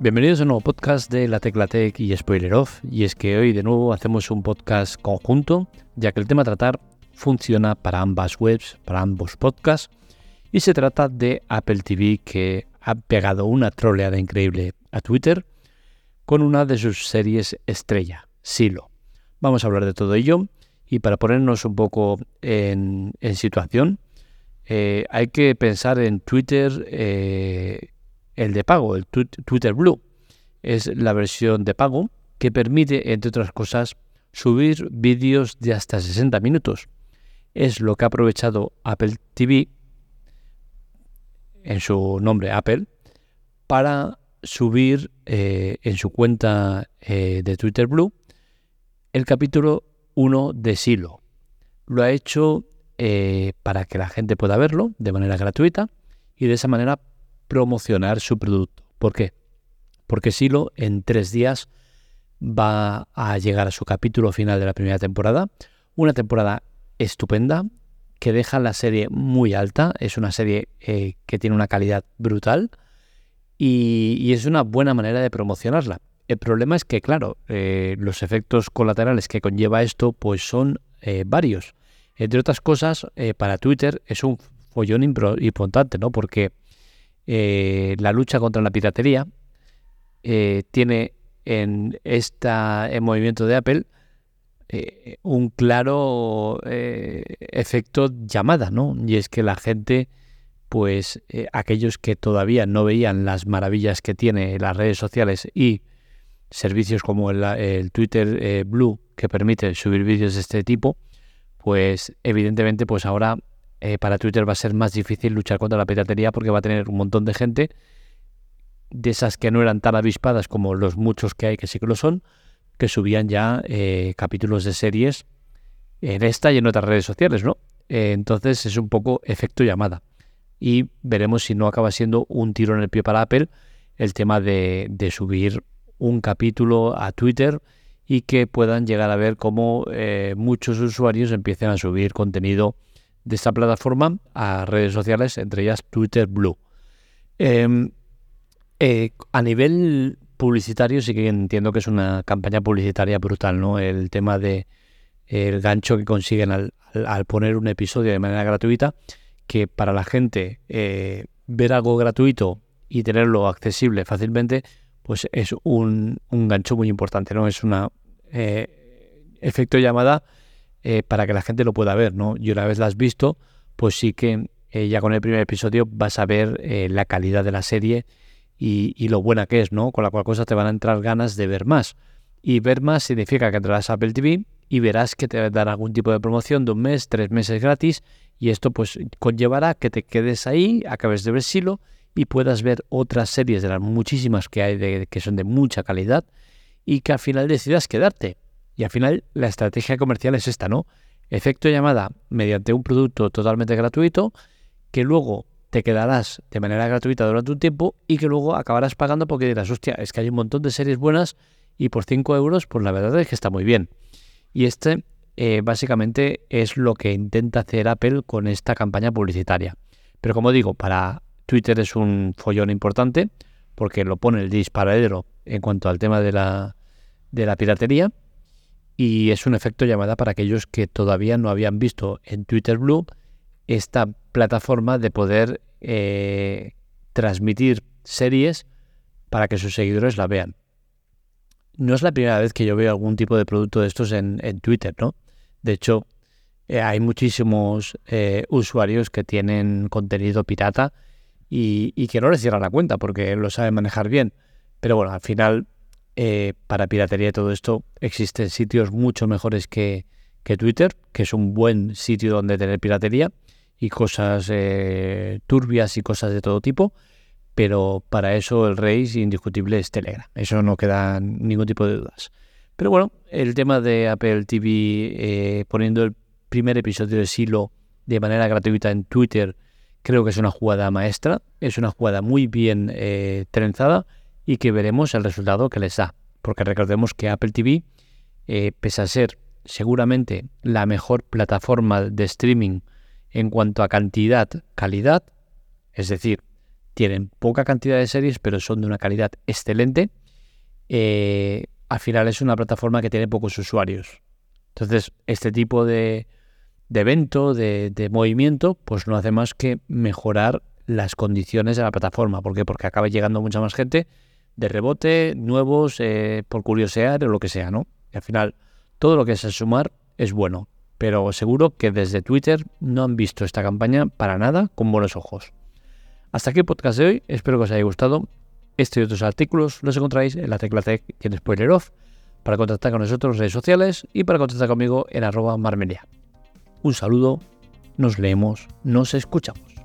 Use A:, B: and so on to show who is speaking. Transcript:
A: Bienvenidos a un nuevo podcast de La Tecla Tech y Spoiler Off. Y es que hoy de nuevo hacemos un podcast conjunto, ya que el tema tratar funciona para ambas webs, para ambos podcasts. Y se trata de Apple TV que ha pegado una troleada increíble a Twitter con una de sus series estrella, Silo. Vamos a hablar de todo ello y para ponernos un poco en, situación, eh, hay que pensar en Twitter, eh, el de pago, el Twitter Blue. Es la versión de pago que permite, entre otras cosas, subir vídeos de hasta 60 minutos. Es lo que ha aprovechado Apple TV en su nombre Apple para subir eh, en su cuenta de Twitter Blue el capítulo uno de Silo. Lo ha hecho eh, para que la gente pueda verlo de manera gratuita y de esa manera promocionar su producto. ¿Por qué? Porque Silo en tres días va a llegar a su capítulo final de la primera temporada. Una temporada estupenda que deja la serie muy alta. Es una serie eh, que tiene una calidad brutal y, es una buena manera de promocionarla. El problema es que, claro, eh, los efectos colaterales que conlleva esto, pues son eh, varios. Entre otras cosas, para Twitter es un follón importante, ¿no? Porque la lucha contra la piratería tiene en esta movimiento de Apple un claro efecto llamada, ¿no? Y es que la gente, pues aquellos que todavía no veían las maravillas que tiene las redes sociales y servicios como el, Twitter eh, Blue que permite subir vídeos de este tipo, pues evidentemente pues ahora eh, para Twitter va a ser más difícil luchar contra la piratería porque va a tener un montón de gente de esas que no eran tan avispadas como los muchos que hay que sí que lo son, que subían ya eh, capítulos de series en esta y en otras redes sociales, ¿no? entonces es un poco efecto llamada. Y veremos si no acaba siendo un tiro en el pie para Apple el tema de, de subir un capítulo a Twitter y que puedan llegar a ver cómo eh, muchos usuarios empiecen a subir contenido de esta plataforma a redes sociales, entre ellas Twitter Blue. Em, eh, a nivel publicitario sí que entiendo que es una campaña publicitaria brutal, ¿no? El tema de el gancho que consiguen al, poner un episodio de manera gratuita, que para la gente eh, ver algo gratuito y tenerlo accesible fácilmente, pues es un, gancho muy importante, ¿no? Es un eh, efecto llamada eh, para que la gente lo pueda ver, ¿no? Y una vez la has visto, pues sí que eh, ya con el primer episodio vas a ver la calidad de la serie y, lo buena que es, ¿no? Con la cual cosa te van a entrar ganas de ver más. Y ver más significa que entrarás a Apple TV y verás que te dar algún tipo de promoción de un mes, tres meses gratis y esto pues conllevará que te quedes ahí, acabes de ver Silo y puedas ver otras series de las muchísimas que hay de, que son de mucha calidad y que al final decidas quedarte. Y al final la estrategia comercial es esta, ¿no? Efecto llamada mediante un producto totalmente gratuito que luego te quedarás de manera gratuita durante un tiempo y que luego acabarás pagando porque dirás, hostia, es que hay un montón de series buenas y por 5 euros, pues la verdad es que está muy bien. Y este eh, básicamente es lo que intenta hacer Apple con esta campaña publicitaria. Pero como digo, para Twitter es un follón importante porque lo pone el disparadero en cuanto al tema de la, de la piratería y es un efecto llamada para aquellos que todavía no habían visto en Twitter Blue esta plataforma de poder eh, transmitir series para que sus seguidores la vean. No es la primera vez que yo veo algún tipo de producto de estos en, Twitter, ¿no? De hecho, eh, hay muchísimos eh, usuarios que tienen contenido pirata y, que no le cierran la cuenta porque lo saben manejar bien. Pero bueno, al final, eh, para piratería y todo esto, existen sitios mucho mejores que, Twitter, que es un buen sitio donde tener piratería y cosas eh, turbias y cosas de todo tipo. Pero para eso el rey indiscutible es Telegram. Eso no queda ningún tipo de dudas. Pero bueno, el tema de Apple TV eh, poniendo el primer episodio de Silo de manera gratuita en Twitter Creo que es una jugada maestra, es una jugada muy bien trenzada y que veremos el resultado que les da. Porque recordemos que Apple TV, eh, pese a ser seguramente la mejor plataforma de streaming en cuanto a cantidad, calidad, es decir, tienen poca cantidad de series, pero son de una calidad excelente. Eh, al final es una plataforma que tiene pocos usuarios. Entonces, este tipo de, evento, de, movimiento, pues no hace más que mejorar las condiciones de la plataforma. ¿Por qué? Porque acaba llegando mucha más gente de rebote, nuevos, eh, por curiosear o lo que sea, ¿no? Y al final, todo lo que es sumar es bueno. Pero seguro que desde Twitter no han visto esta campaña para nada con buenos ojos. Hasta aquí el podcast de hoy. Espero que os haya gustado. Este y otros artículos los encontráis en la tecla Tech y en Spoiler Off para contactar con nosotros en redes sociales y para contactar conmigo en arroba marmelia. Un saludo, nos leemos, nos escuchamos.